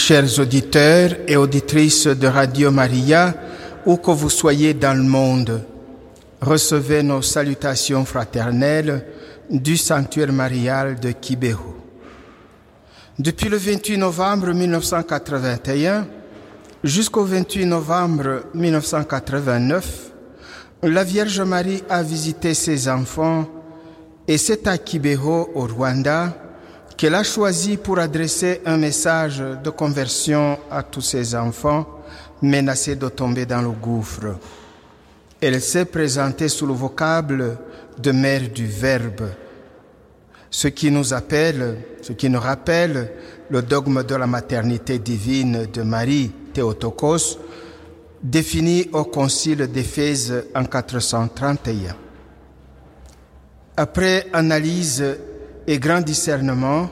Chers auditeurs et auditrices de Radio Maria, où que vous soyez dans le monde, recevez nos salutations fraternelles du sanctuaire marial de Kibeho. Depuis le 28 novembre 1981 jusqu'au 28 novembre 1989, la Vierge Marie a visité ses enfants et c'est à Kibeho, au Rwanda, qu'elle a choisi pour adresser un message de conversion à tous ses enfants menacés de tomber dans le gouffre. Elle s'est présentée sous le vocable de mère du Verbe, ce qui nous appelle, ce qui nous rappelle le dogme de la maternité divine de Marie Théotokos, défini au Concile d'Éphèse en 431. Après analyse et grand discernement,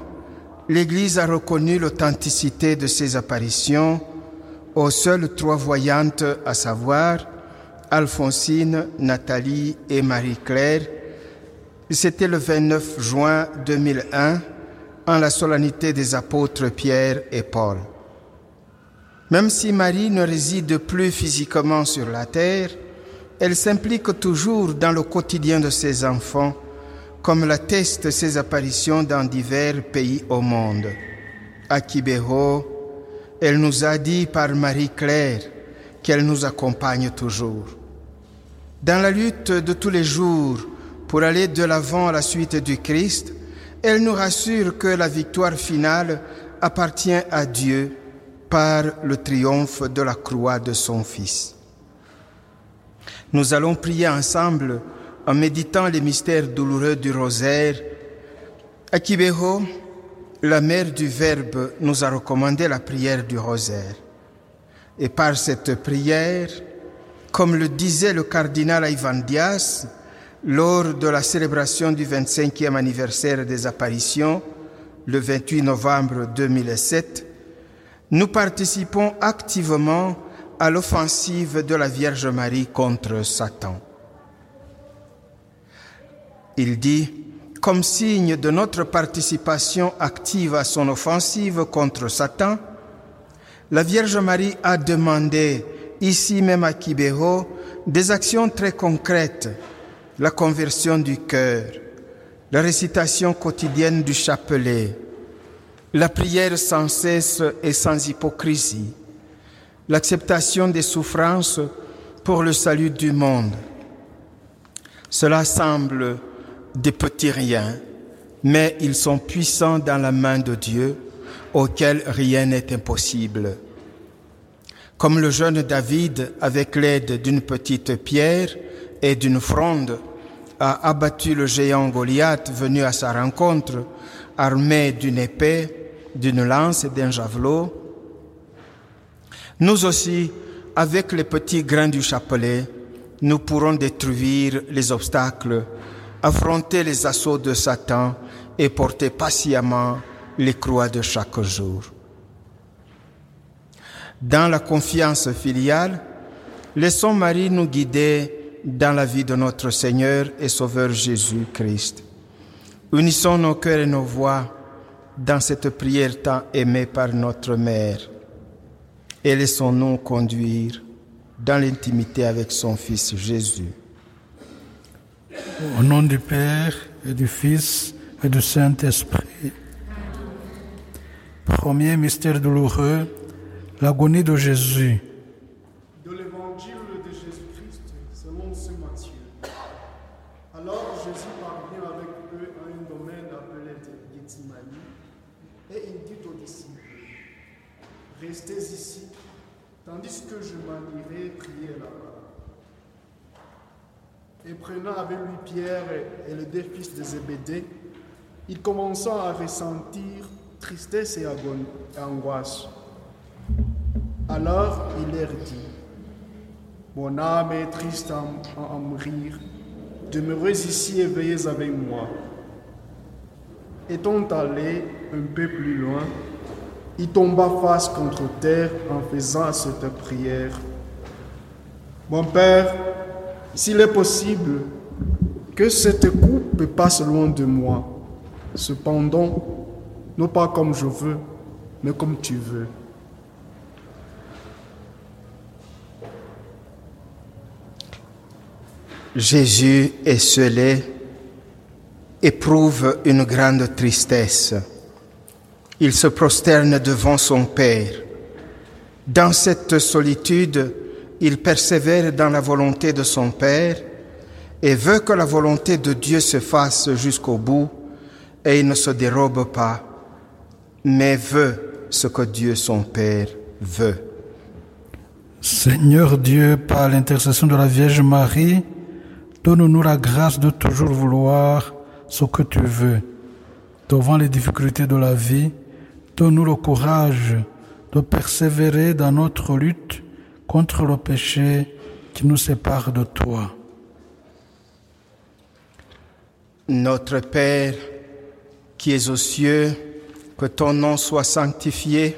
l'Église a reconnu l'authenticité de ces apparitions aux seules trois voyantes, à savoir Alphonsine, Nathalie et Marie-Claire. C'était le 29 juin 2001, en la solennité des apôtres Pierre et Paul. Même si Marie ne réside plus physiquement sur la terre, elle s'implique toujours dans le quotidien de ses enfants comme l'attestent ses apparitions dans divers pays au monde. À Kibeho, elle nous a dit par Marie-Claire qu'elle nous accompagne toujours. Dans la lutte de tous les jours pour aller de l'avant à la suite du Christ, elle nous rassure que la victoire finale appartient à Dieu par le triomphe de la croix de son Fils. Nous allons prier ensemble en méditant les mystères douloureux du rosaire, Akibeho, la mère du Verbe, nous a recommandé la prière du rosaire. Et par cette prière, comme le disait le cardinal Ivan Dias lors de la célébration du 25e anniversaire des apparitions, le 28 novembre 2007, nous participons activement à l'offensive de la Vierge Marie contre Satan. Il dit, comme signe de notre participation active à son offensive contre Satan, la Vierge Marie a demandé, ici même à Kibeho, des actions très concrètes, la conversion du cœur, la récitation quotidienne du chapelet, la prière sans cesse et sans hypocrisie, l'acceptation des souffrances pour le salut du monde. Cela semble des petits riens, mais ils sont puissants dans la main de Dieu, auquel rien n'est impossible. Comme le jeune David, avec l'aide d'une petite pierre et d'une fronde, a abattu le géant Goliath venu à sa rencontre, armé d'une épée, d'une lance et d'un javelot, nous aussi, avec les petits grains du chapelet, nous pourrons détruire les obstacles affronter les assauts de Satan et porter patiemment les croix de chaque jour. Dans la confiance filiale, laissons Marie nous guider dans la vie de notre Seigneur et Sauveur Jésus-Christ. Unissons nos cœurs et nos voix dans cette prière tant aimée par notre Mère et laissons-nous conduire dans l'intimité avec son Fils Jésus. Au nom du Père et du Fils et du Saint-Esprit. Premier mystère douloureux, l'agonie de Jésus. De l'évangile de Jésus-Christ selon saint Matthieu. Alors Jésus parvient avec eux à un domaine appelé Gethsemane et il dit aux disciples Restez ici, tandis que je m'en irai prier là-bas. Et prenant avec lui Pierre et les deux fils de Zébédée, il commença à ressentir tristesse et angoisse. Alors il leur dit, Mon âme est triste à, à mourir, demeurez ici éveillés avec moi. Étant allé un peu plus loin, il tomba face contre terre en faisant cette prière. Mon Père, s'il est possible que cette coupe passe loin de moi, cependant, non pas comme je veux, mais comme tu veux. Jésus est esselé éprouve une grande tristesse. Il se prosterne devant son Père. Dans cette solitude, il persévère dans la volonté de son Père et veut que la volonté de Dieu se fasse jusqu'au bout et il ne se dérobe pas, mais veut ce que Dieu son Père veut. Seigneur Dieu, par l'intercession de la Vierge Marie, donne-nous la grâce de toujours vouloir ce que tu veux. Devant les difficultés de la vie, donne-nous le courage de persévérer dans notre lutte contre le péché qui nous sépare de toi. Notre Père, qui es aux cieux, que ton nom soit sanctifié,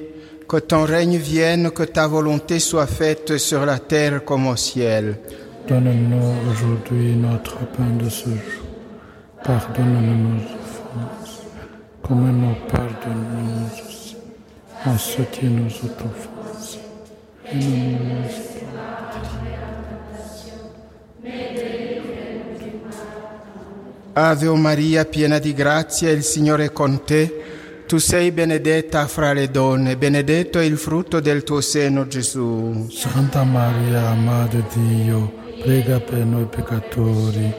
que ton règne vienne, que ta volonté soit faite sur la terre comme au ciel. Donne-nous aujourd'hui notre pain de ce jour. Pardonne-nous nos offenses, comme nous pardonnons aussi à ceux qui nous ont offensés. Ave Maria, piena di grazia, il Signore è con te. Tu sei benedetta fra le donne, benedetto è il frutto del tuo seno, Gesù. Santa Maria, Madre di Dio, prega per noi peccatori,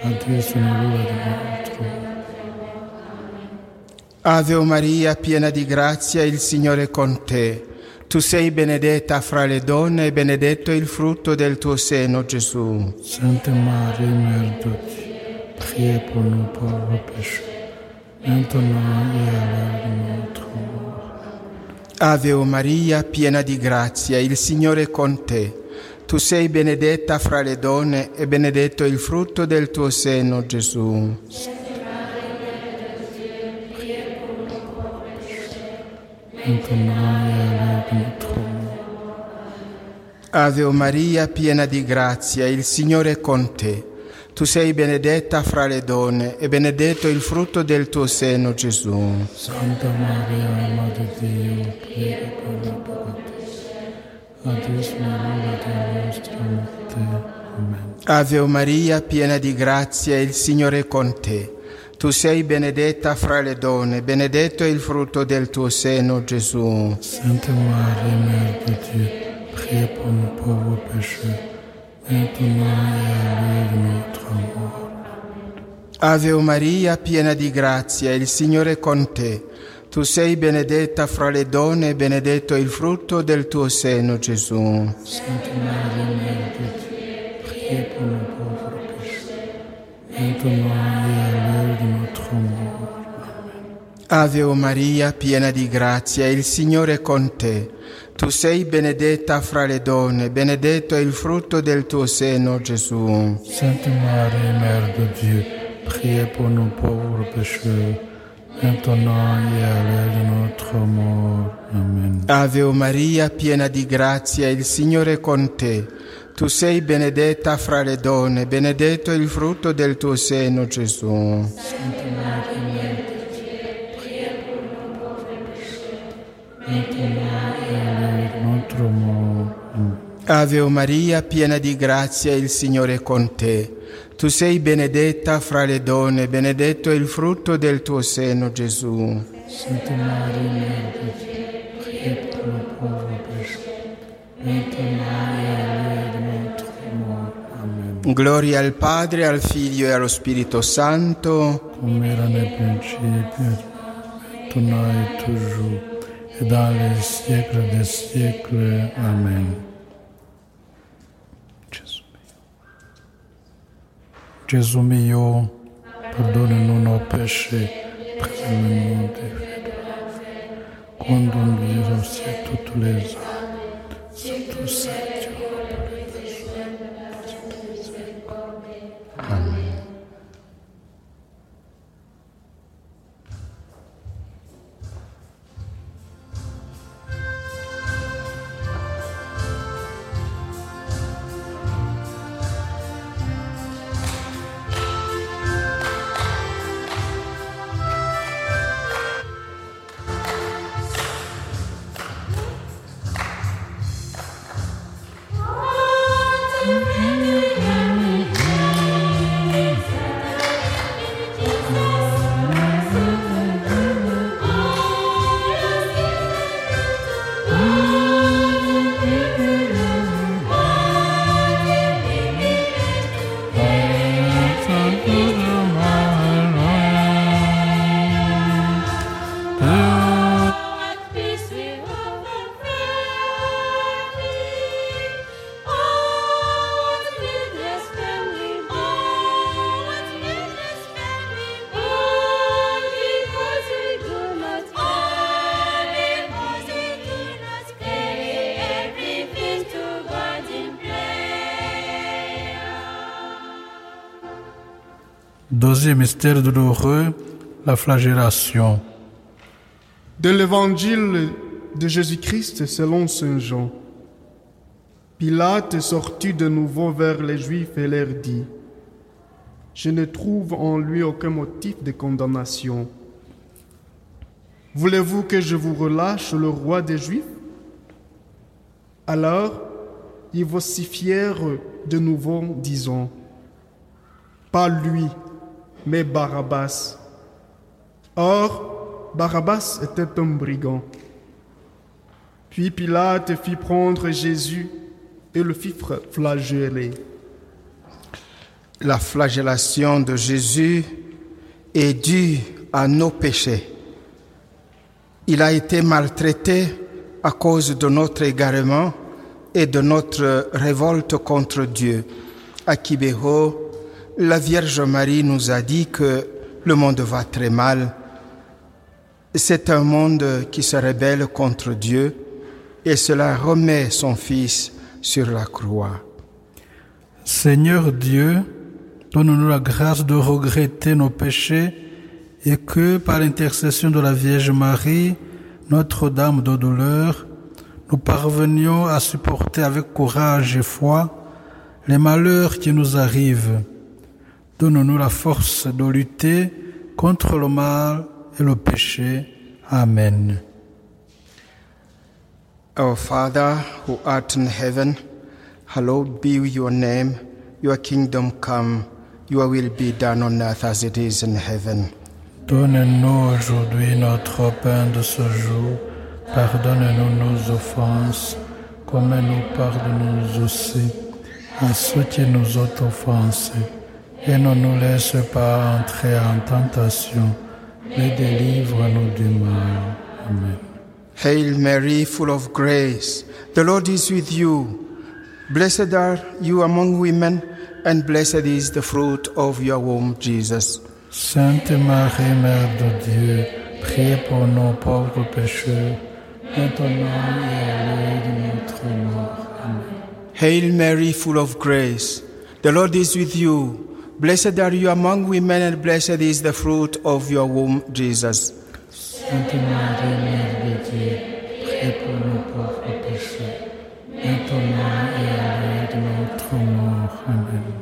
adesso è l'ora di nostro. Ave Maria, piena di grazia, il Signore è con te. Tu sei benedetta fra le donne e benedetto il frutto del tuo seno, Gesù. Marie, Mère de Dieu, priez pour nous pauvres pécheurs, maintenant l'heure de notre mort. Ave Maria, piena di grazia, il Signore è con te. Tu sei benedetta fra le donne e benedetto il frutto del tuo seno, Gesù. À l'heure de notre mort. Ave Maria, piena di grazia, il Signore è con te. Tu sei benedetta fra le donne e benedetto il frutto del tuo seno, Gesù. Santa Maria, Madre di Dio, prega per noi peccatori, adesso è l'ora della nostra morte. Amen. Ave Maria, piena di grazia, il Signore è con te. Tu sei benedetta fra le donne, benedetto è il frutto del tuo seno, Gesù. Sainte Marie, Mère de Dieu, priez pour nous pauvres pécheurs, maintenant et à l'heure de notre mort. Ave Maria, piena di grazia, il Signore è con te. Tu sei benedetta fra le donne e benedetto è il frutto del tuo seno, Gesù. Sainte Marie, Mère de Dieu, priez pour nous pauvres pécheurs, maintenant et à l'heure de notre mort. Ave Maria, piena di grazia, il Signore è con te. Tu sei benedetta fra le donne, benedetto è il frutto del tuo seno, Gesù. Sainte Marie, Mère de Dieu, priez pour nous pauvres pécheurs, maintenant et à l'heure de notre mort. Amen. Ave Maria, piena di grazia, il Signore è con te. Tu sei benedetta fra le donne, benedetto è il frutto del tuo seno, Gesù. Sainte Ave Maria, piena di grazia, il Signore è con te. Tu sei benedetta fra le donne, benedetto è il frutto del tuo seno, Gesù. Maintenant et à l'heure de notre mort. Amen. Gloria al Padre, al Figlio e allo Spirito Santo. Come era nel principio, et toujours, dans les siècles des siècles. Amen. Gesù mio, perdona-nous nos péchés, préserve-nous des feux de l'enfer. Conduis au ciel toutes les âmes, surtout Mystère douloureux, la flagellation. De l'évangile de Jésus-Christ selon Saint Jean. Pilate sortit de nouveau vers les Juifs et leur dit, Je ne trouve en lui aucun motif de condamnation. Voulez-vous que je vous relâche le roi des Juifs? Alors, ils vocifierent de nouveau, disant, Pas lui, mais Barabbas. Or, Barabbas était un brigand. Puis Pilate fit prendre Jésus et le fit flageller. La flagellation de Jésus est due à nos péchés. Il a été maltraité à cause de notre égarement et de notre révolte contre Dieu. À Kibého, la Vierge Marie nous a dit que le monde va très mal. C'est un monde qui se rebelle contre Dieu et cela remet son Fils sur la croix. Seigneur Dieu, donne-nous la grâce de regretter nos péchés et que par l'intercession de la Vierge Marie, Notre-Dame de douleur, nous parvenions à supporter avec courage et foi les malheurs qui nous arrivent. Donne-nous la force de lutter contre le mal et le péché. Amen. Our Father who art in heaven, hallowed be your name. Your kingdom come, your will be done on earth as it is in heaven. Donne-nous aujourd'hui notre pain de ce jour. Pardonne-nous nos offenses, comme nous pardonnons aussi à ceux qui nous ont offensés. Et ne nous laisse pas entrer en tentation, mais délivre-nous du mal. Amen. Hail Mary, full of grace, the Lord is with you. Blessed are you among women, and blessed is the fruit of your womb, Jesus. Sainte Marie, Mère de Dieu, priez pour nos pauvres pécheurs, maintenant et à l'heure de notre mort. Amen. Hail Mary, full of grace, the Lord is with you. Blessed are you among women, and blessed is the fruit of your womb, Jesus. Sainte Marie, Mère de Dieu, priez pour nos pauvres pécheurs, maintenant et à l'heure de notre mort. Amen.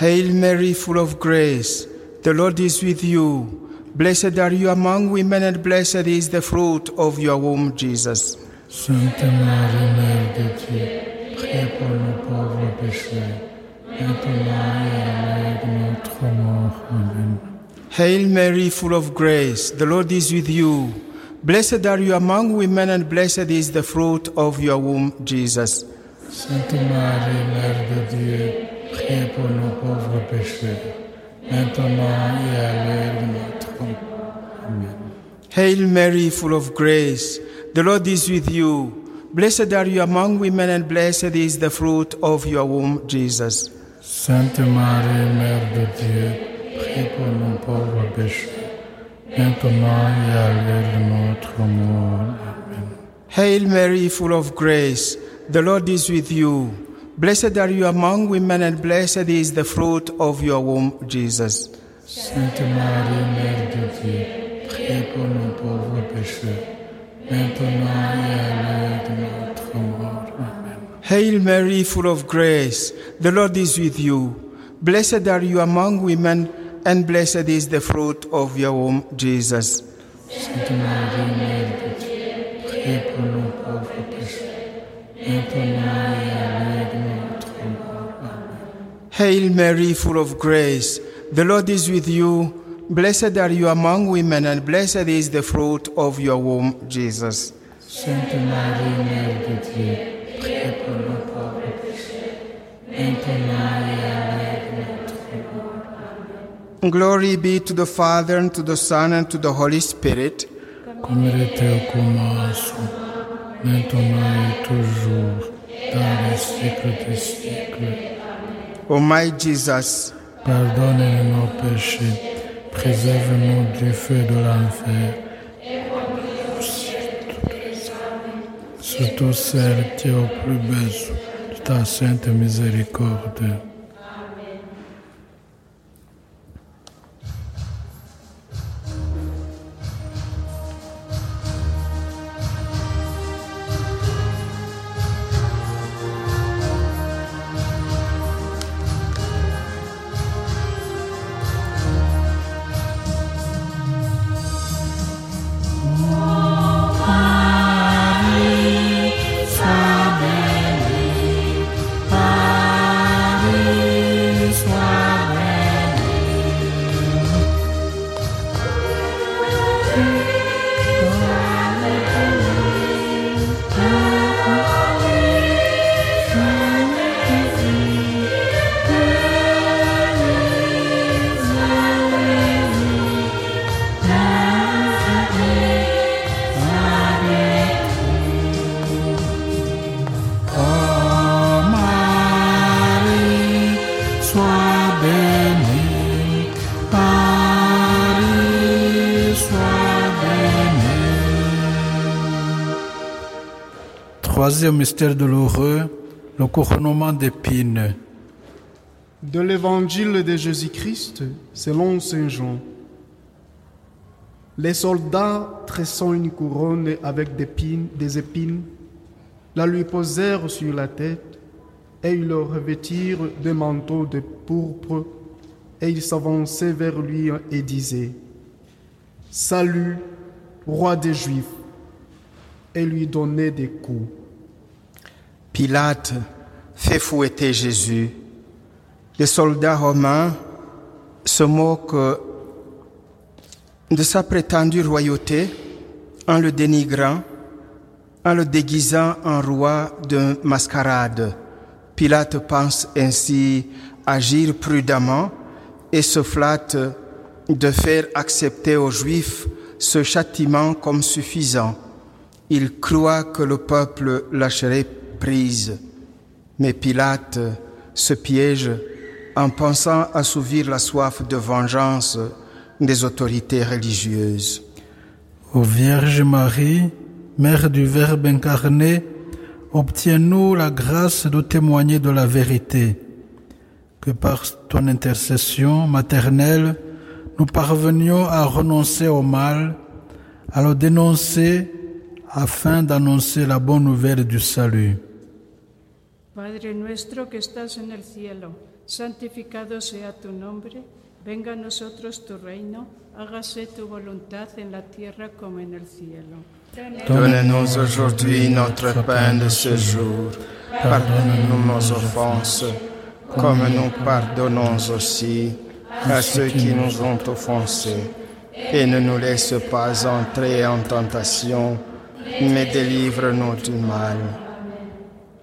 Hail Mary, full of grace, the Lord is with you. Blessed are you among women, and blessed is the fruit of your womb, Jesus. Sainte Marie, Mère de Dieu, priez pour nos pauvres pécheurs, maintenant et à l'heure de notre mort. Amen. Hail Mary, full of grace, the Lord is with you. Blessed are you among women, and blessed is the fruit of your womb, Jesus. Sainte Marie, Mère de Dieu, priez pour nos pauvres pécheurs, maintenant et à l'heure de notre mort. Amen. Hail Mary, full of grace, the Lord is with you. Blessed are you among women, and blessed is the fruit of your womb, Jesus. Sainte Marie, Mère de Dieu, priez pour nos pauvres pécheurs, maintenant et à l'heure de notre mort. Amen. Hail Mary, full of grace, the Lord is with you. Blessed are you among women, and blessed is the fruit of your womb, Jesus. Sainte Marie, Mère de Dieu, priez pour nos pauvres pécheurs, maintenant et à l'heure de notre mort. Hail Mary, full of grace, the Lord is with you. Blessed are you among women, and blessed is the fruit of your womb, Jesus. Sainte Marie, Mère de Dieu, priez pour nos pauvres pécheurs, maintenant et à l'heure de notre mort. Amen. Hail Mary, full of grace, the Lord is with you. Blessed are you among women, and blessed is the fruit of your womb, Jesus. Sainte Marie, Mère de Dieu, maintenant et notre mort. Glory be to the Father, and to the Son, and to the Holy Spirit. Comme il était au commencement, maintenant et toujours, dans les siècles des siècles. O my Jesus, Pardonne nos péchés, préserve-nous du feu de l'enfer. Surtout celles qui ont plus besoin Tá, Santa Misericórdia. Troisième mystère douloureux, le couronnement d'épines. De l'évangile de Jésus-Christ selon Saint Jean. Les soldats tressant une couronne avec des des épines la lui posèrent sur la tête et ils le revêtirent de manteaux de pourpre et ils s'avançaient vers lui et disaient Salut, roi des Juifs et lui donnaient des coups. Pilate fait fouetter Jésus. Les soldats romains se moquent de sa prétendue royauté en le dénigrant, en le déguisant en roi de mascarade. Pilate pense ainsi agir prudemment et se flatte de faire accepter aux Juifs ce châtiment comme suffisant. Il croit que le peuple lâcherait prise. Mais Pilate se piège en pensant assouvir la soif de vengeance des autorités religieuses. Ô Vierge Marie, Mère du Verbe incarné, obtiens-nous la grâce de témoigner de la vérité, que par ton intercession maternelle, nous parvenions à renoncer au mal, à le dénoncer afin d'annoncer la bonne nouvelle du salut. Padre nuestro que estás en el cielo, santificado sea tu nombre, venga a nosotros tu reino, hágase tu voluntad en la tierra como en el cielo. Donne-nous aujourd'hui notre pain de ce jour. Pardonne-nous nos offenses, comme nous pardonnons aussi à ceux qui nous ont offensés. Et ne nous laisse pas entrer en tentation, mais délivre-nous du mal.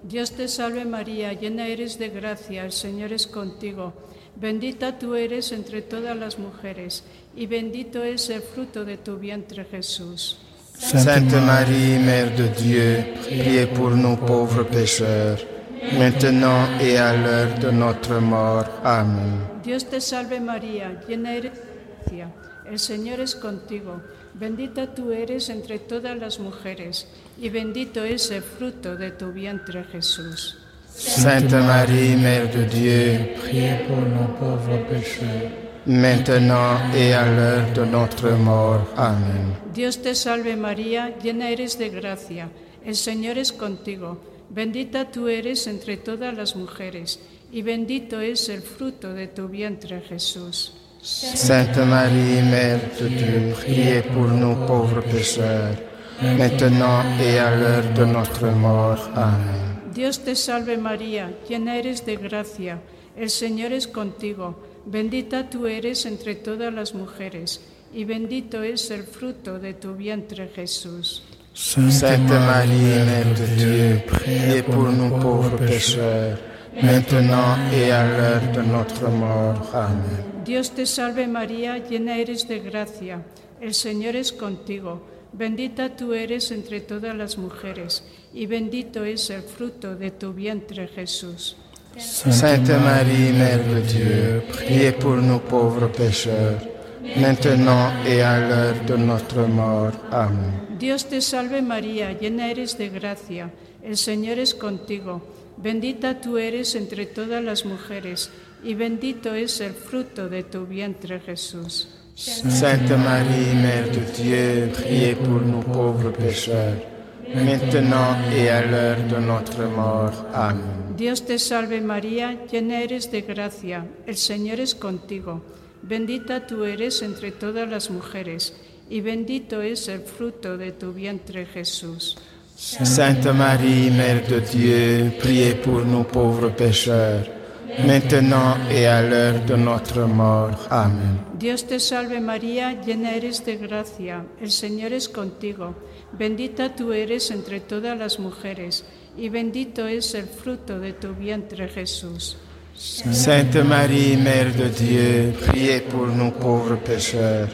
Dios te salve María, llena eres de gracia, el Señor es contigo. Bendita tú eres entre todas las mujeres, y bendito es el fruto de tu vientre Jesús. Sainte Marie, Mère de Dieu, priez pour nous pauvres pécheurs, maintenant et à l'heure de notre mort. Amen. Dios te salve María, llena eres de gracia, el Señor es contigo. Bendita tú eres entre todas las mujeres, y bendito es el fruto de tu vientre Jesús. Sainte Marie, Mère de Dieu, Priez pour nos pauvres pécheurs. maintenant et à l'heure de notre mort. Amen. Dios te salve María, llena eres de gracia, el Señor es contigo. Bendita tú eres entre todas las mujeres, y bendito es el fruto de tu vientre Jesús. Sainte Marie, Mère de Dieu, priez pour nous pauvres pécheurs, maintenant et à l'heure de notre mort. Amen. Dios te salve María, llena eres de gracia, el Señor es contigo. Bendita tú eres entre todas las mujeres, y bendito es el fruto de tu vientre Jesús. Sainte Marie, Mère de Dieu, priez pour nous pauvres pécheurs, maintenant et à l'heure de notre mort. Amen. Dios te salve María, llena eres de gracia, el Señor es contigo. Bendita tú eres entre todas las mujeres, y bendito es el fruto de tu vientre Jesús. Sainte Marie, Mère de Dieu, priez pour nous pauvres pécheurs, maintenant et à l'heure de notre mort. Amen. Dios te salve María, llena eres de gracia, el Señor es contigo. Bendita tú eres entre todas las mujeres, y bendito es el fruto de tu vientre Jesús. Sainte Marie, Mère de Dieu, priez pour nous pauvres pécheurs, maintenant et à l'heure de notre mort. Amen. Dios te salve María, llena eres de gracia, el Señor es contigo. Bendita tú eres entre todas las mujeres, y bendito es el fruto de tu vientre Jesús. Sainte Marie, Mère de Dieu, priez pour nous pauvres pécheurs, maintenant et à l'heure de notre mort. Amen. Dios te salve María, llena eres de gracia, el Señor es contigo. Bendita tú eres entre todas las mujeres, y bendito es el fruto de tu vientre Jesús. Sainte Marie, Mère de Dieu, priez pour nous pauvres pécheurs,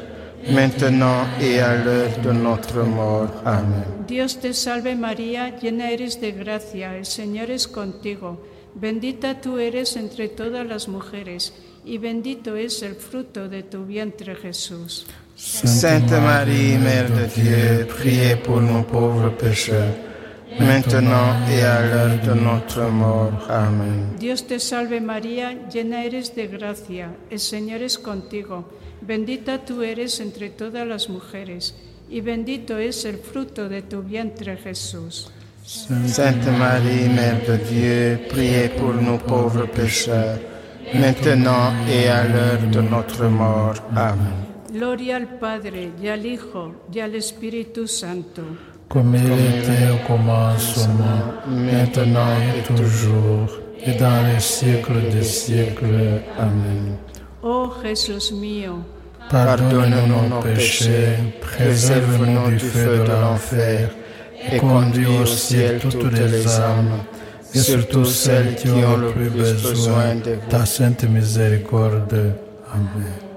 maintenant et à l'heure de notre mort. Amen. Dios te salve María, llena eres de gracia, el Señor es contigo. Bendita tú eres entre todas las mujeres, y bendito es el fruto de tu vientre Jesús. Sainte Marie, Mère de Dieu, priez pour nous pauvres pécheurs, maintenant et à l'heure de notre mort. Amen. Dios te salve María, llena eres de gracia, el Señor es contigo, bendita tú eres entre todas las mujeres, y bendito es el fruto de tu vientre Jesús. Sainte Marie, Mère de Dieu, priez pour nous pauvres pécheurs, maintenant et à l'heure de notre mort. Amen. Gloria al Padre, y al Hijo, y al Espíritu Santo. Comme il était au commencement, maintenant et toujours, et dans les siècles des siècles. Amen. Oh Jesús mío, Pardonne-nous nos péchés, préserve-nous du feu de l'enfer, et conduis au ciel toutes les âmes, et surtout celles qui ont le plus besoin de ta sainte miséricorde. Amen.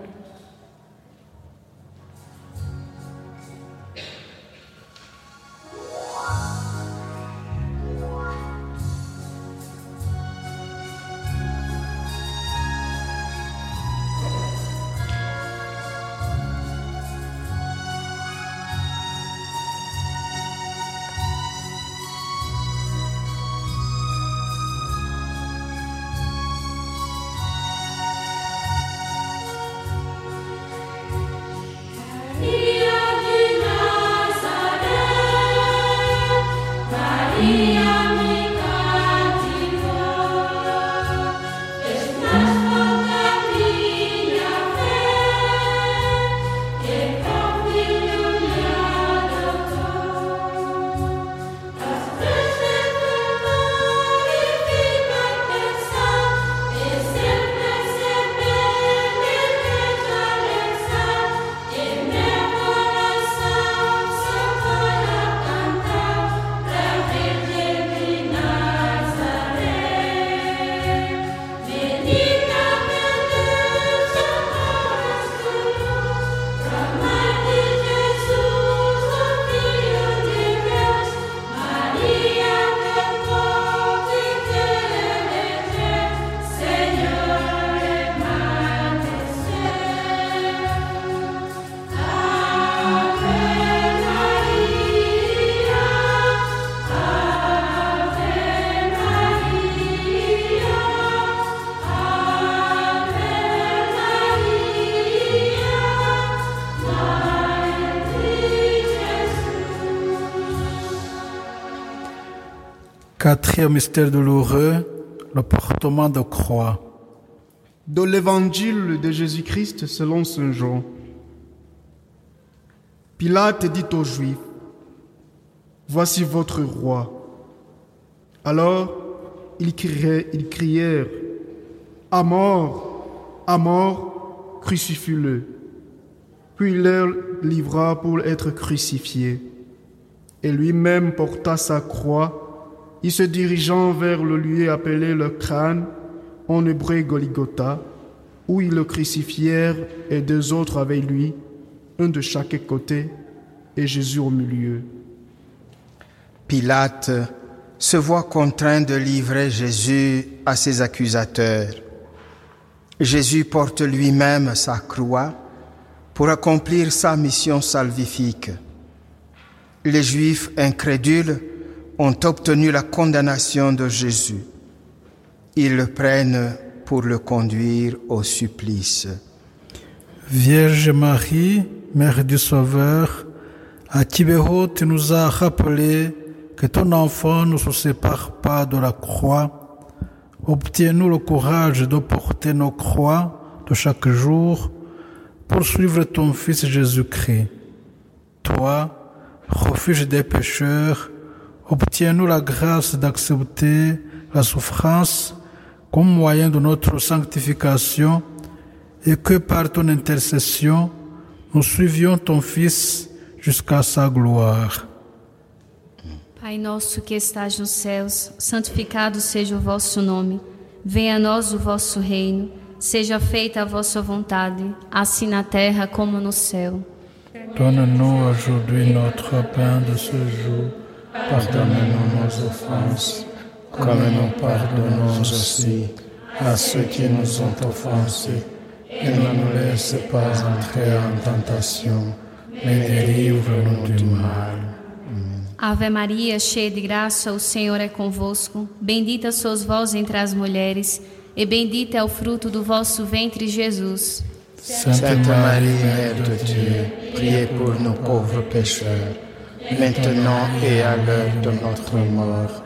Quatrième mystère douloureux, le portement de croix. De l'évangile de Jésus-Christ selon Saint Jean. Pilate dit aux Juifs, Voici votre roi. Alors ils criaient, ils crièrent, À mort, à mort, crucifie-le. Puis il leur livra pour être crucifié. Et lui-même porta sa croix il se dirigeant vers le lieu appelé le crâne, en hébreu Golgotha, où ils le crucifièrent et deux autres avec lui, un de chaque côté et Jésus au milieu. Pilate se voit contraint de livrer Jésus à ses accusateurs. Jésus porte lui-même sa croix pour accomplir sa mission salvifique. Les Juifs incrédules ont obtenu la condamnation de Jésus. Ils le prennent pour le conduire au supplice. Vierge Marie, Mère du Sauveur, à Tibéro, tu nous as rappelé que ton enfant ne se sépare pas de la croix. Obtiens-nous le courage de porter nos croix de chaque jour pour suivre ton Fils Jésus-Christ. Toi, refuge des pécheurs, obtiens-nous la grâce d'accepter la souffrance comme moyen de notre sanctification et que par ton intercession, nous suivions ton Fils jusqu'à sa gloire. Pai nosso que estás nos céus, santificado seja o vosso nome. Venha a nós o vosso reino. Seja feita a vossa vontade, assim na terra como no céu. Donne-nous aujourd'hui notre pain de ce jour. Pardonne-nous nos offenses, comme nous pardonnons aussi à ceux qui nous ont offensés. Et ne nous laisse pas entrer en tentation, mais délivre-nous du mal. Ave Maria, cheia de graça, o Senhor é convosco. Bendita sois vós entre as mulheres, e bendito é o fruto do vosso ventre, Jesus. Sainte Marie, Mère de Dieu, priez pour nos pauvres pécheurs, maintenant et à l'heure de notre mort.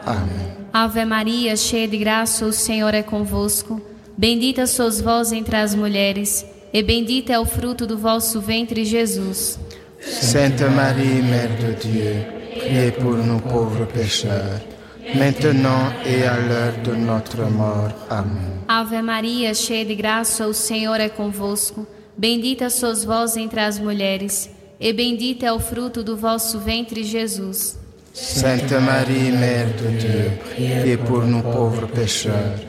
Ave Maria, cheia de graça, o Senhor é convosco. Bendita sois vós entre as mulheres, e bendito é o fruto do vosso ventre, Jesus. Sainte Marie, Mère de Dieu, priez pour nos pauvres pécheurs, maintenant et à l'heure de notre mort. Amen. Ave Maria, cheia de graça, o Senhor é convosco. Bendita sois vós entre as mulheres, e bendito é o fruto do vosso ventre, Jesus. Sainte Marie, Mère de Dieu, priez pour nous pauvres pécheurs,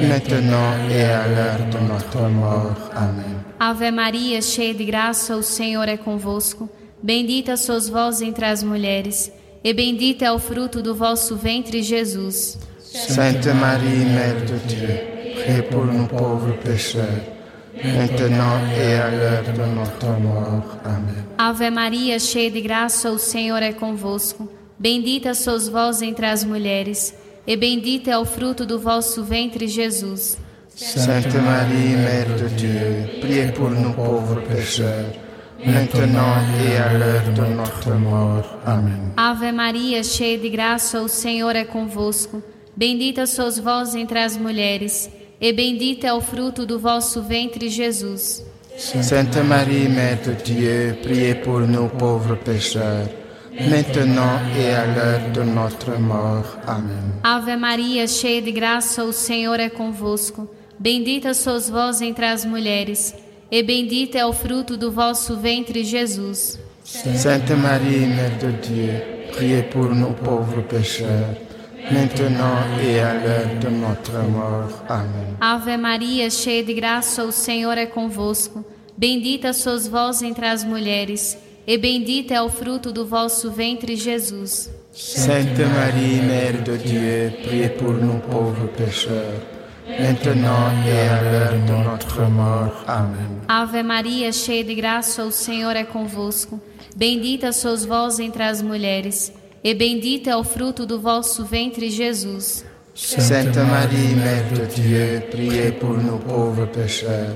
maintenant et à l'heure de notre mort. Amen. Ave Maria, cheia de graça, o Senhor é convosco. Bendita sois vós entre as mulheres, e bendito é o fruto do vosso ventre, Jesus. Sainte Marie, Mère de Dieu, priez pour nous pauvres pécheurs, maintenant et à l'heure de notre mort. Ave Maria, cheia de graça, o Senhor é convosco. Bendita sois vós entre as mulheres, e bendito é o fruto do vosso ventre, Jesus. Sainte Marie, Mère de Dieu, priez pour nous pauvres pécheurs, maintenant et à l'heure de notre mort. Ave Maria, cheia de graça, o Senhor é convosco. Bendita sois vós entre as mulheres, e bendito é o fruto do vosso ventre, Jesus. Sainte Marie, Mère de Dieu, priez pour nous pauvres pécheurs, maintenant et à l'heure de notre mort. Amen. Ave Maria, cheia de graça, o Senhor é convosco. Bendita sois vós entre as mulheres, e bendito é o fruto do vosso ventre, Jesus. Sainte Marie, Mère de Dieu, priez pour nous pauvres pécheurs, maintenant et à l'heure de notre mort. Amen. Ave Maria, cheia de graça, o Senhor é convosco. Bendita sois vós entre as mulheres, e bendito é o fruto do vosso ventre, Jesus. Sainte Marie, Mère de Dieu, priez pour nous pauvres pécheurs, maintenant et à l'heure de notre mort. Amen. Ave Maria, cheia de graça, o Senhor é convosco. Bendita sois vós entre as mulheres, e bendito é o fruto do vosso ventre, Jesus. Sainte Marie, Mère de Dieu, priez pour nous pauvres pécheurs,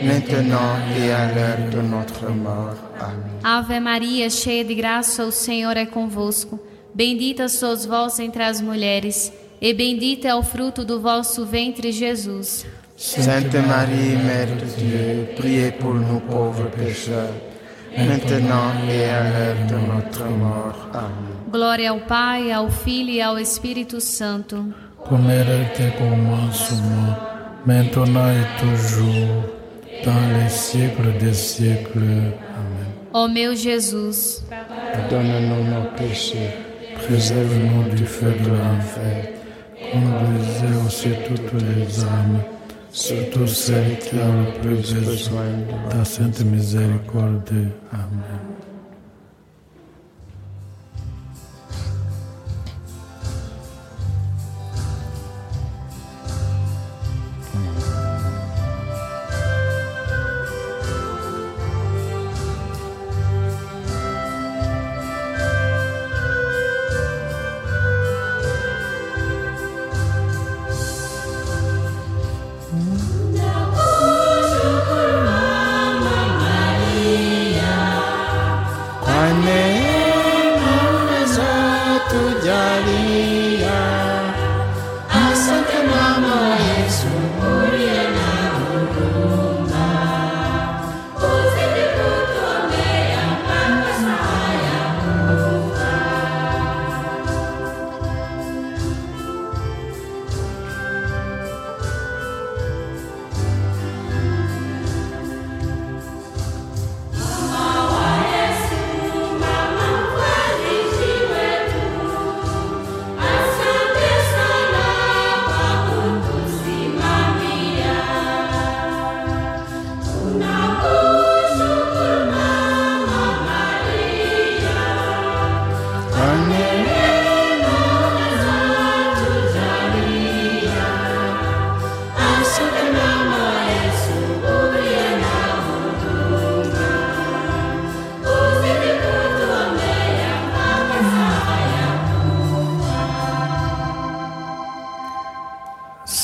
maintenant et à l'heure de notre mort. Amen. Ave Maria, cheia de graça, o Senhor é convosco. Bendita sois vós entre as mulheres, e bendito é o fruto do vosso ventre, Jesus. Sainte Marie, Mère de Dieu, priez pour nous pauvres pécheurs, maintenant et à l'heure de notre mort. Amen. Glória ao Pai, ao Filho e ao Espírito Santo. comme elle était au commencement, maintenant et toujours, dans les siècles des siècles. Amen. Ó meu Jesus, Pardonne-nous nos péchés, Préserve-nous du feu de l'enfer. Conduisez aussi toutes les âmes, surtout celles qui ont le plus besoin de ta sainte miséricorde. Amen.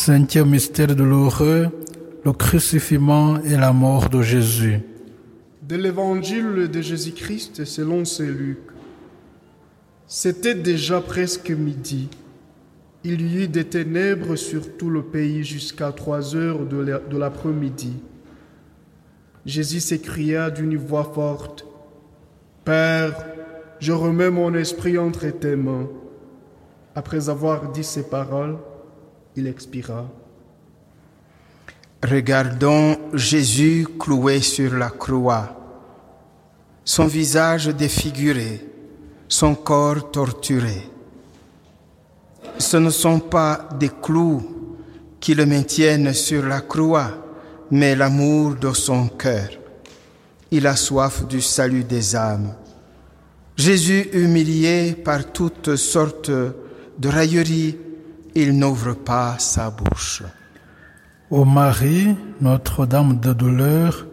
Cinquième mystère douloureux, le crucifixion et la mort de Jésus. De l'évangile de Jésus-Christ selon Saint Luc. C'était déjà presque midi. Il y eut des ténèbres sur tout le pays jusqu'à trois heures de la- de l'après-midi. Jésus s'écria d'une voix forte, Père, je remets mon esprit entre tes mains. Après avoir dit ces paroles, il expira. Regardons Jésus cloué sur la croix, son visage défiguré, son corps torturé. Ce ne sont pas des clous qui le maintiennent sur la croix, mais l'amour de son cœur. Il a soif du salut des âmes. Jésus, humilié par toutes sortes de railleries, il n'ouvre pas sa bouche. Ô Marie, Notre-Dame de douleur,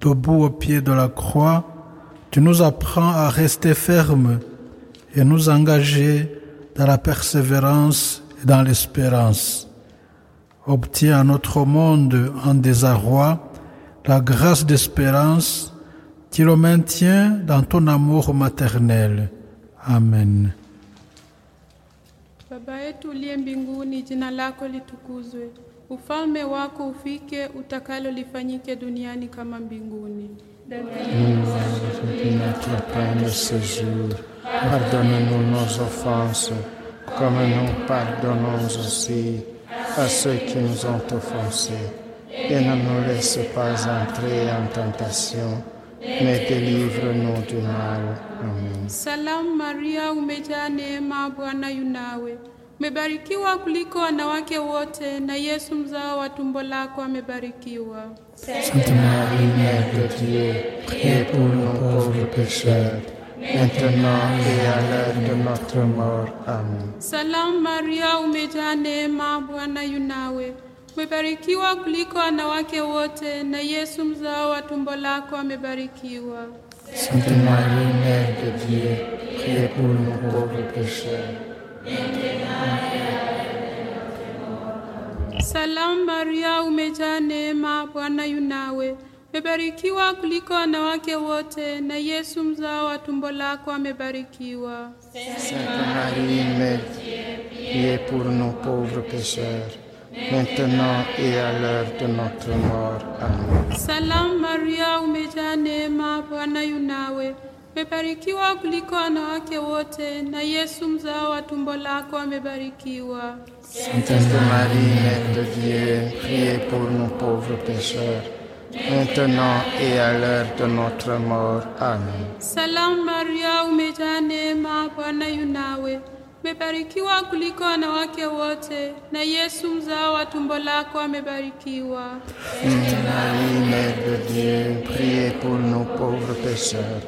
debout au pied de la croix, tu nous apprends à rester fermes et nous engager dans la persévérance et dans l'espérance. Obtiens à notre monde en désarroi la grâce d'espérance qui le maintient dans ton amour maternel. Amen. Baba yetu uliye mbinguni, jina lako litukuzwe, ufalme wako ufike, utakalo lifanyike duniani kama mbinguni. Notre pain de ce jour, pardonne-nous nos offenses, comme nous pardonnons aussi à ceux qui nous ont offensés. Et ne nous laisse pas entrer en tentation, mais délivre-nous du mal. Amen. Salamu Maria, umejaa neema, Bwana yu nawe, umebarikiwa kuliko wanawake wote, na Yesu mzao wa tumbo lako amebarikiwa. Sainte Marie, Mère de Dieu, priez pour nous pauvres pécheurs, maintenant et à l'heure de notre mort. Amen. Salamu Maria, umejaa neema, Bwana yu nawe, umebarikiwa kuliko wanawake wote, na Yesu mzao wa tumbo lako amebarikiwa. Sainte Marie, Mère de Dieu, priez pour nous pauvres pécheurs, Salamu Maria, umejaa neema, Bwana yu nawe, umebarikiwa kuliko wanawake wote, na Yesu mzao wa tumbo lako amebarikiwa. Sainte Marie, Mère Dieu, priez pour nous pauvres pécheurs, maintenant et à l'heure de notre mort. Amen. Salamu Maria, umejaa neema, Bwana yu nawe, umebarikiwa kuliko wanawake wote, na Yesu mzao wa tumbo lako amebarikiwa. Sainte Marie, Mère de Dieu, priez pour nous pauvres pécheurs, maintenant et à l'heure de notre mort. Amen. Salamu Maria, umejaa neema, Bwana yu nawe, umebarikiwa kuliko wanawake wote, na Yesu mzao wa tumbo lako amebarikiwa. Sainte Marie, Mère de Dieu, priez pour nous pauvres pécheurs,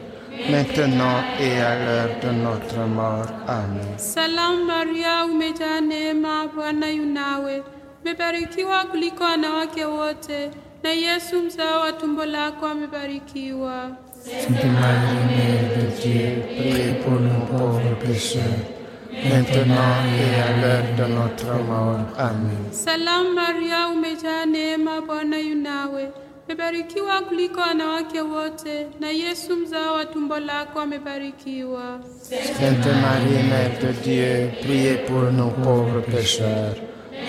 maintenant et à l'heure de notre mort. Amen. Salamu Maria, umejaa neema, Bwana yu nawe, umebarikiwa kuliko wanawake wote, na Yesu mzao wa tumbo lako amebarikiwa. Sainte Marie, Mère de Dieu, priez pour nous pauvres pécheurs, maintenant et à l'heure de notre mort. Amen. Salamu Maria, umejaa neema, Bwana yu nawe, umebarikiwa kuliko wanawake wote, na Yesu mzao wa tumbo lako amebarikiwa. Sainte Marie, Mère de Dieu, priez pour nous pauvres pécheurs,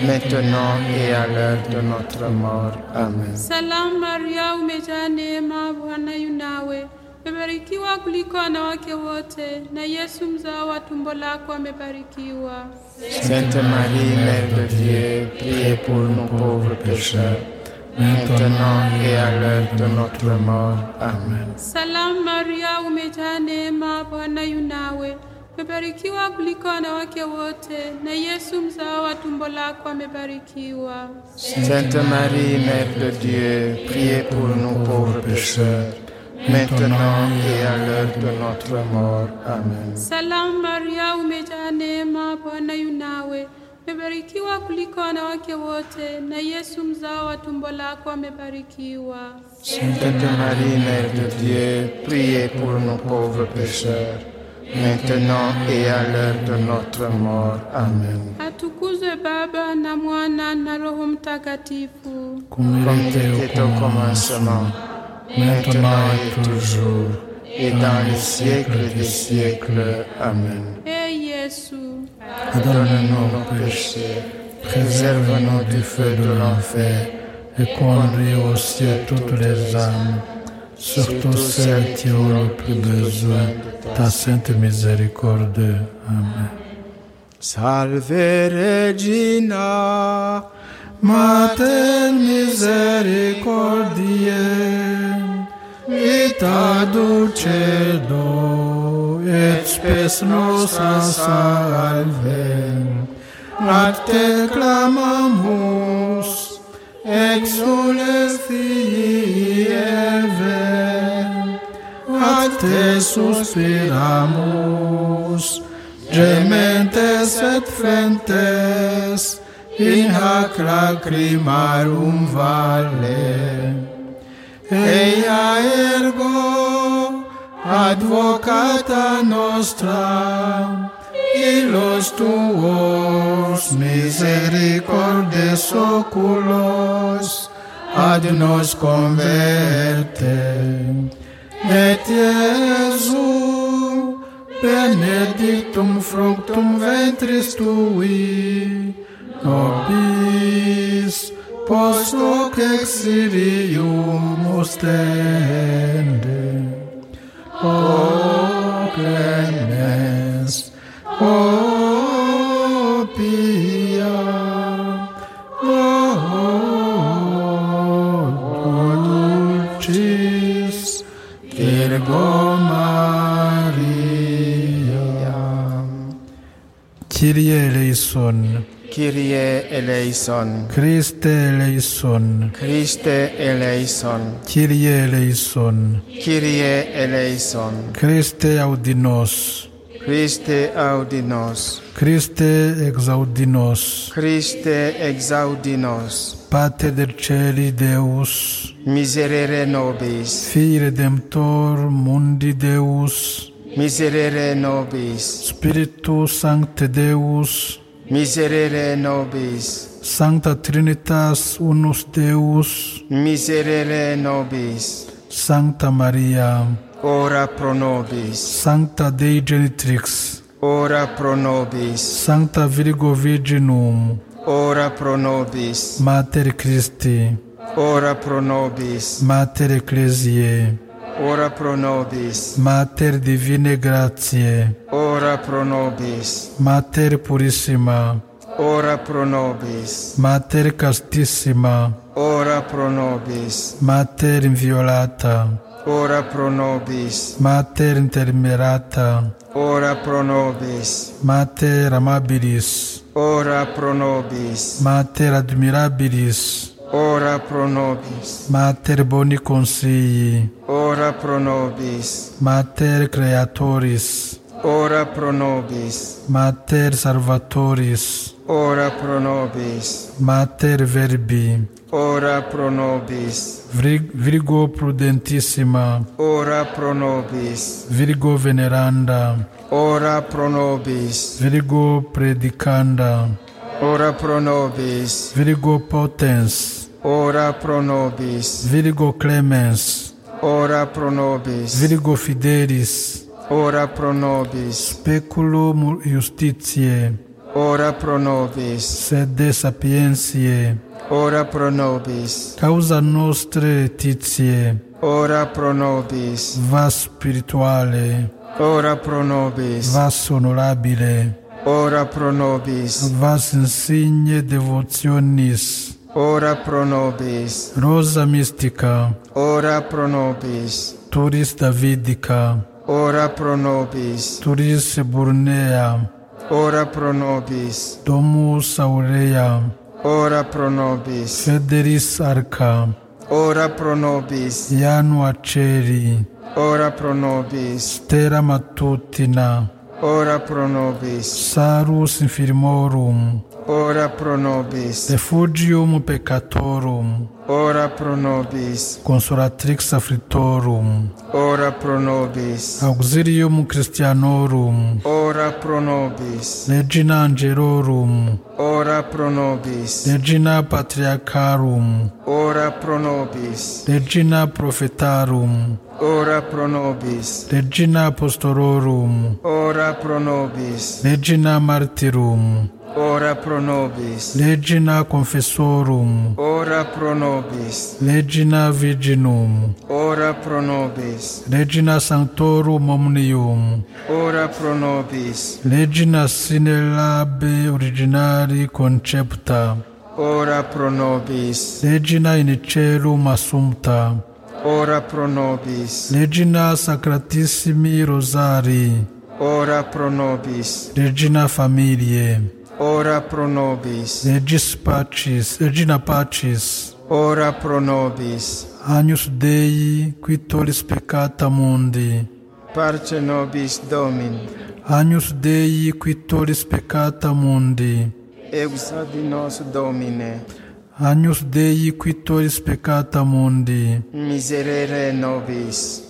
maintenant et à l'heure de notre mort. Amen. Salamu Maria, umejaa neema, Bwana yu nawe, umebarikiwa kuliko wanawake wote, na Yesu mzao wa tumbo lako amebarikiwa. Sainte Marie, Mère de Dieu, priez pour nous pauvres pécheurs, maintenant et à l'heure de notre mort. Amen. Salamu Maria, umejaa neema, Bwana yu nawe, umebarikiwa kuliko wanawake wote, na Yesu mzao wa tumbo lako amebarikiwa. Sainte Marie, Mère de Dieu, priez pour nous pauvres pécheurs, maintenant et à l'heure de notre mort. Amen. Salamu Maria, umejaa neema, Bwana yu nawe, umebarikiwa kuliko wanawake wote, na Yesu mzao wa tumbo lako amebarikiwa. Sainte Marie, Mère de Dieu, priez pour nous pauvres pécheurs, maintenant et à l'heure de notre mort. Amen. Atukuzwe Baba na Mwana na Roho Mtakatifu. comme était au commencement, maintenant et toujours, et dans les siècles des siècles. Amen. Pardonne-nous nos péchés, préserve-nous du feu de l'enfer et conduis au ciel toutes les âmes, surtout celles qui ont le plus besoin de ta sainte miséricorde. Amen. Salve Regina, Mater misericordiae, vita dulcedo, et spes nostra salve. A te clamamus, exules filii Eve, a te suspiramus, gementes et flentes, in hac lacrimarum vale. Eia ergo, advocata nostra, illos tuos misericordes oculos, ad nos converte. Et Iesu, benedictum fructum ventris tui, nobis post hoc exilium ostende. O. Kyrie eleison, Kyrie eleison, Christe eleison, Christe eleison, Kyrie eleison, Kyrie eleison, Christe audinos, Christe audinos, Christe exaudinos, Christe exaudinos, Pater del Celi Deus, miserere nobis, Fii Redemptor Mundi Deus, miserere nobis, Spiritus Sancte Deus, miserere nobis, Sancta Trinitas Unus Deus, miserere nobis, Sancta Maria, ora pro nobis, Sancta Dei Genitrix, ora pro nobis, Sancta Virgo Virginum, ora pro nobis, Mater Christi, ora pro nobis, Mater Ecclesiae, ora pro nobis. Mater divine Gratiae, ora pro nobis. Mater purissima, ora pro nobis. Mater castissima, ora pro nobis. Mater inviolata, ora pro nobis. Mater intermerata, ora pro nobis. Mater amabilis, ora pro nobis. Mater admirabilis, ora pro nobis, Mater Boni Consigli, ora pro nobis, Mater Creatoris, ora pro nobis, Mater Salvatoris, ora pro nobis, Mater Verbi, ora pro nobis, Virgo Prudentissima, ora pro nobis, Virgo Veneranda, ora pro nobis, Virgo Predicanda, ora pro nobis, Virgo Potens, Ora pro nobis. Virgo Clemens. Ora pro nobis. Virgo Fidelis. Ora pro nobis. Speculum justitiae. Ora pro nobis. Sede sapientiae. Ora pro nobis. Causa nostre letitie. Ora pro nobis. Vas spirituale. Ora pro nobis. Vas honorabile. Ora pro nobis. Vas insigne devotionis. Ora pro nobis, Rosa Mystica, ora pro nobis, Turis Davidica, ora pro nobis, Turis Burnea, ora pro nobis, Domus Aurea, ora pro nobis, Federis Arca, ora pro nobis, Ianu Aceri, ora pro nobis, Stera Matutina, ora pro nobis, Sarus Infirmorum, ora pro nobis. Refugium peccatorum, ora pro nobis. Consolatrix afflictorum, ora pro nobis. Auxilium Christianorum, ora pro nobis. Regina Angelorum, ora pro nobis. Regina Patriarcharum, ora pro nobis. Regina Prophetarum, ora pro nobis. Regina Apostolorum, ora pro nobis. Regina Martyrum, ora pro nobis, Regina Confessorum, ora pro nobis, Regina Virginum, ora pro nobis, Regina Sanctorum Omnium, ora pro nobis, Regina Sine Labe Originari Concepta, ora pro nobis, Regina in Celum Assumpta, ora pro nobis, Regina Sacratissimi Rosari, ora pro nobis, Regina Familiae, ora pro nobis, Pacis, Regina Pacis, ora pro nobis, Agnus Dei, qui tollis peccata mundi, parce nobis Domini, Agnus Dei, qui tollis peccata mundi, exaudi nos Domine, Agnus Dei, qui tollis peccata mundi, miserere nobis,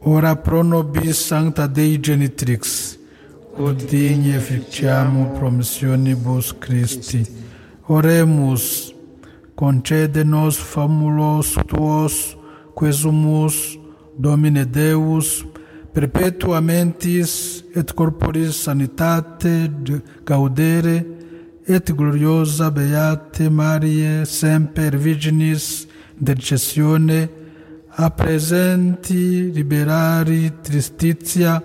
ora pro nobis sancta Dei genitrix, ut digne efficiamo promissionibus Christi. Oremus, concede nos famulos tuos, quesumus, Domine Deus, perpetua mentis et corporis sanitate gaudere, et gloriosa Beate Marie, semper Virginis intercessione, a presenti liberari tristitia,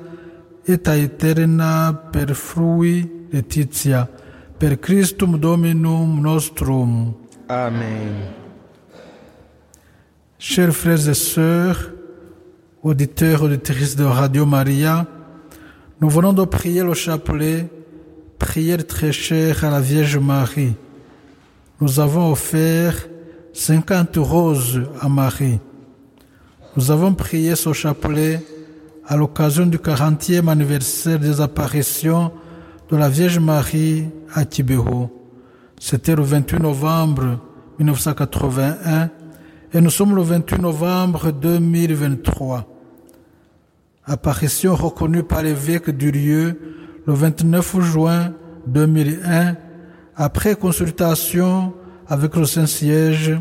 et a eterna per frui letitia, per Christum Dominum nostrum. Amen. Chers frères et sœurs, auditeurs, auditrices de Radio Maria, nous venons de prier le chapelet, prière très chère à la Vierge Marie. Nous avons offert 50 roses à Marie. Nous avons prié ce chapelet à l'occasion du 40e anniversaire des apparitions de la Vierge Marie à Tibéro. C'était le 28 novembre 1981 et nous sommes le 28 novembre 2023. Apparition reconnue par l'évêque du lieu le 29 juin 2001 après consultation avec le Saint-Siège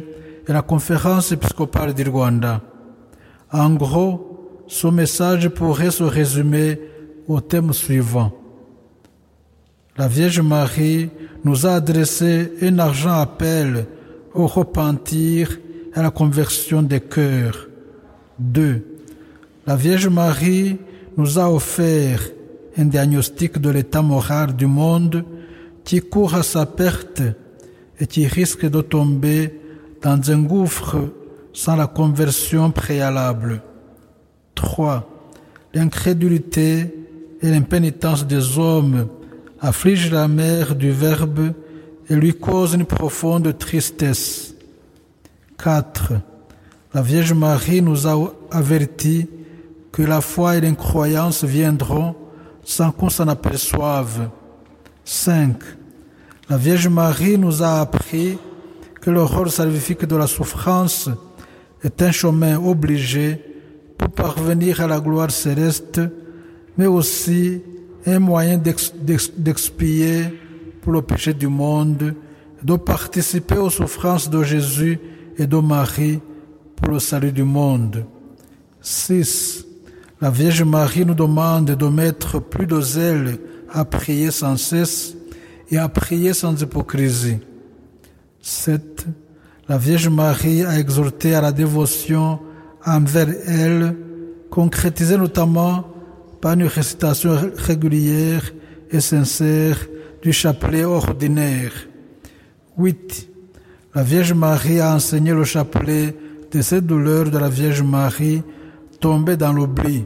et la conférence épiscopale du Rwanda. En gros, ce message pourrait se résumer au thème suivant. La Vierge Marie nous a adressé un argent appel au repentir et à la conversion des cœurs. 2. La Vierge Marie nous a offert un diagnostic de l'état moral du monde qui court à sa perte et qui risque de tomber dans un gouffre sans la conversion préalable. 3. L'incrédulité et l'impénitence des hommes affligent la mère du Verbe et lui causent une profonde tristesse. 4. La Vierge Marie nous a avertis que la foi et l'incroyance viendront sans qu'on s'en aperçoive. 5. La Vierge Marie nous a appris que le rôle salvifique de la souffrance est un chemin obligé pour parvenir à la gloire céleste, mais aussi un moyen d'ex- d'ex- d'expier pour le péché du monde, de participer aux souffrances de Jésus et de Marie pour le salut du monde. 6. La Vierge Marie nous demande de mettre plus de zèle à prier sans cesse et à prier sans hypocrisie. 7. La Vierge Marie a exhorté à la dévotion envers elle, concrétisée notamment par une récitation régulière et sincère du chapelet ordinaire. 8. La Vierge Marie a enseigné le chapelet de cette douleur de la Vierge Marie tombée dans l'oubli.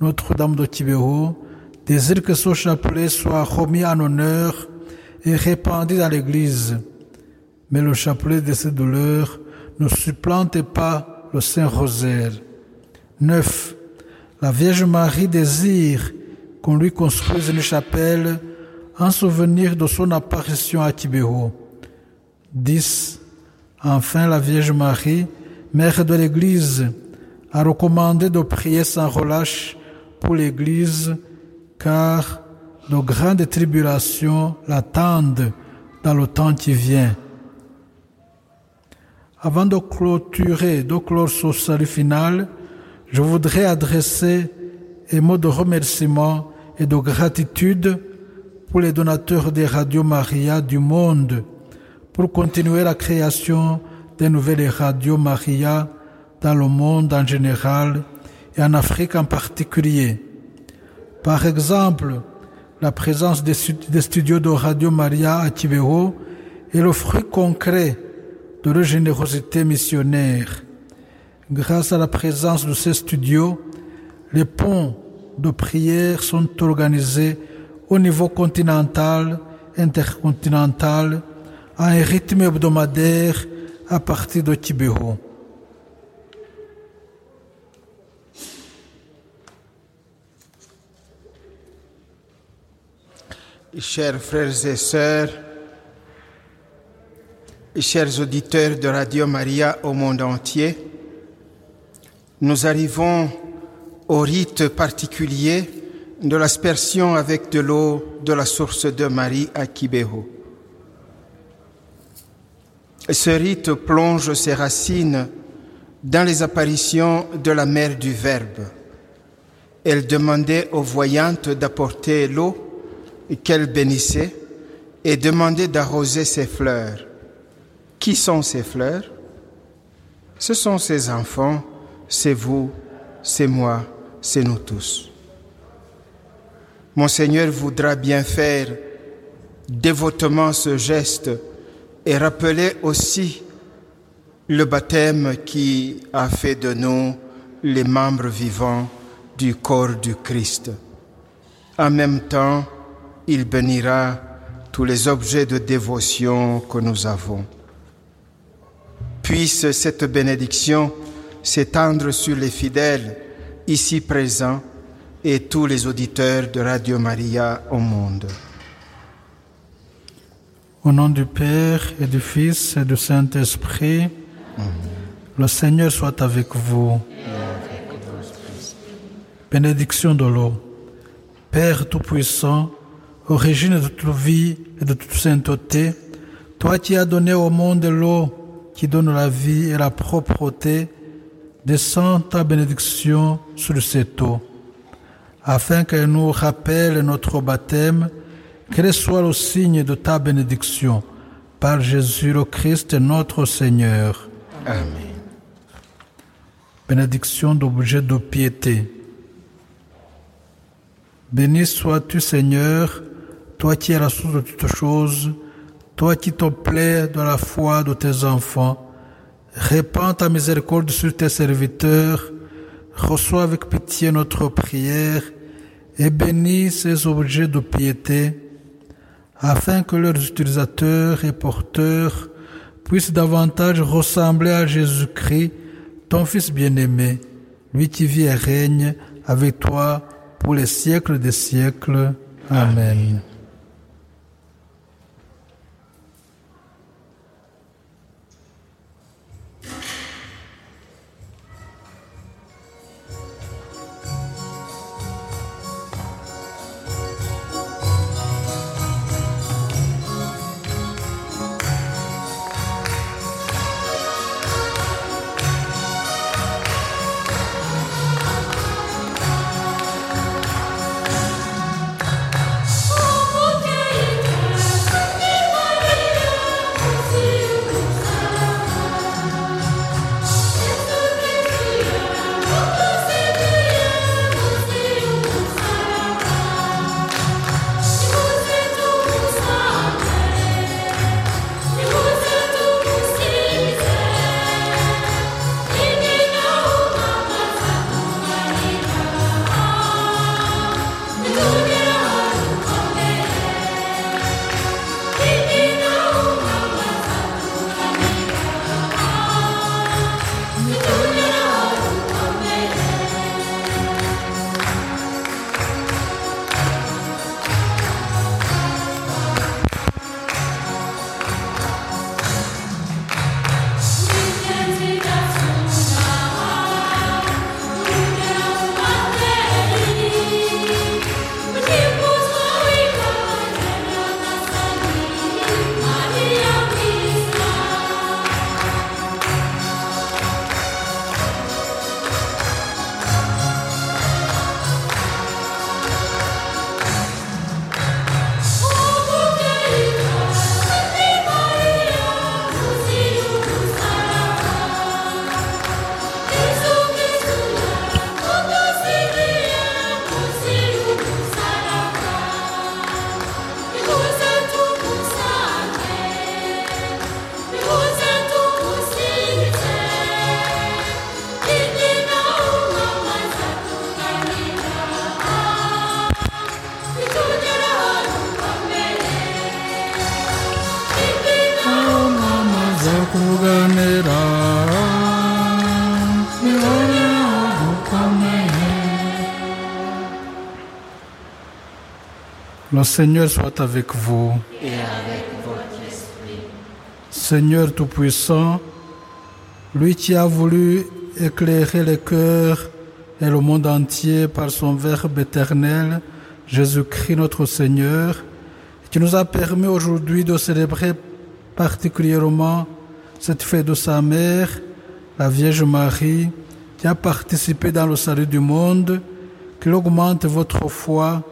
Notre-Dame de Tibéro désire que ce chapelet soit remis en honneur et répandu dans l'Église. Mais le chapelet de ces douleurs ne supplante pas le Saint-Rosaire. 9. La Vierge Marie désire qu'on lui construise une chapelle en souvenir de son apparition à Tibéro. 10. Enfin, la Vierge Marie, Mère de l'Église, a recommandé de prier sans relâche pour l'Église, car de grandes tribulations l'attendent dans le temps qui vient. Avant de clôturer, de clore ce salut final, je voudrais adresser un mot de remerciement et de gratitude pour les donateurs des radios Maria du monde pour continuer la création des nouvelles radios Maria dans le monde en général et en Afrique en particulier. Par exemple, la présence des, studios de Radio Maria à Kibeho est le fruit concret de leur générosité missionnaire. Grâce à la présence de ces studios, les ponts de prière sont organisés au niveau continental, intercontinental, à un rythme hebdomadaire à partir de Kibeho. Chers frères et sœurs, chers auditeurs de Radio Maria au monde entier, nous arrivons au rite particulier de l'aspersion avec de l'eau de la source de Marie à Kibeho. Ce rite plonge ses racines dans les apparitions de la mère du Verbe. Elle demandait aux voyantes d'apporter l'eau qu'elle bénissait et demandait d'arroser ses fleurs. Qui sont ces fleurs? Ce sont ses enfants, c'est vous, c'est moi, c'est nous tous. Mon Seigneur voudra bien faire dévotement ce geste et rappeler aussi le baptême qui a fait de nous les membres vivants du corps du Christ. En même temps, il bénira tous les objets de dévotion que nous avons. Puisse cette bénédiction s'étendre sur les fidèles ici présents et tous les auditeurs de Radio Maria au monde. Au nom du Père et du Fils et du Saint-Esprit, le Seigneur soit avec vous. Bénédiction de l'eau. Père Tout-Puissant, origine de toute vie et de toute sainteté, toi qui as donné au monde l'eau qui donne la vie et la propreté, descends ta bénédiction sur cette eau, afin qu'elle nous rappelle notre baptême qu'elle soit le signe de ta bénédiction par Jésus le Christ notre Seigneur. Amen. Bénédiction d'objet de piété. Béni sois-tu Seigneur, toi qui es la source de toutes choses, toi qui te plais de la foi de tes enfants. Répands ta miséricorde sur tes serviteurs, reçois avec pitié notre prière et bénis ces objets de piété afin que leurs utilisateurs et porteurs puissent davantage ressembler à Jésus-Christ, ton Fils bien-aimé, lui qui vit et règne avec toi pour les siècles des siècles. Amen. Le Seigneur soit avec vous. et avec votre esprit. Seigneur Tout-Puissant, lui qui a voulu éclairer les cœurs et le monde entier par son Verbe éternel, Jésus-Christ notre Seigneur, qui nous a permis aujourd'hui de célébrer particulièrement cette fête de sa mère, la Vierge Marie, qui a participé dans le salut du monde, qu'il augmente votre foi,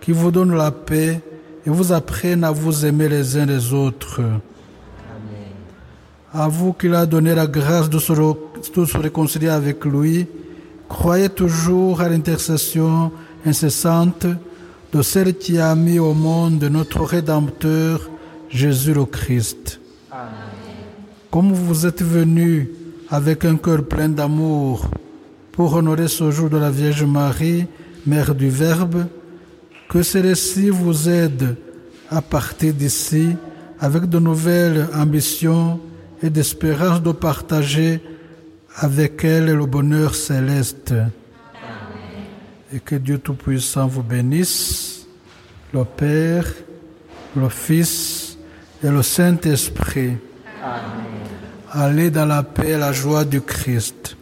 qui vous donne la paix et vous apprenne à vous aimer les uns les autres. À vous qu'il a donné la grâce de se, de se réconcilier avec lui, croyez toujours à l'intercession incessante de celle qui a mis au monde notre Rédempteur, Jésus le Christ. Comme vous êtes venus avec un cœur plein d'amour pour honorer ce jour de la Vierge Marie, Mère du Verbe, que celle-ci vous aide à partir d'ici avec de nouvelles ambitions et d'espérance de partager avec elle le bonheur céleste. Et que Dieu Tout-Puissant vous bénisse, le Père, le Fils et le Saint-Esprit. Allez dans la paix et la joie du Christ.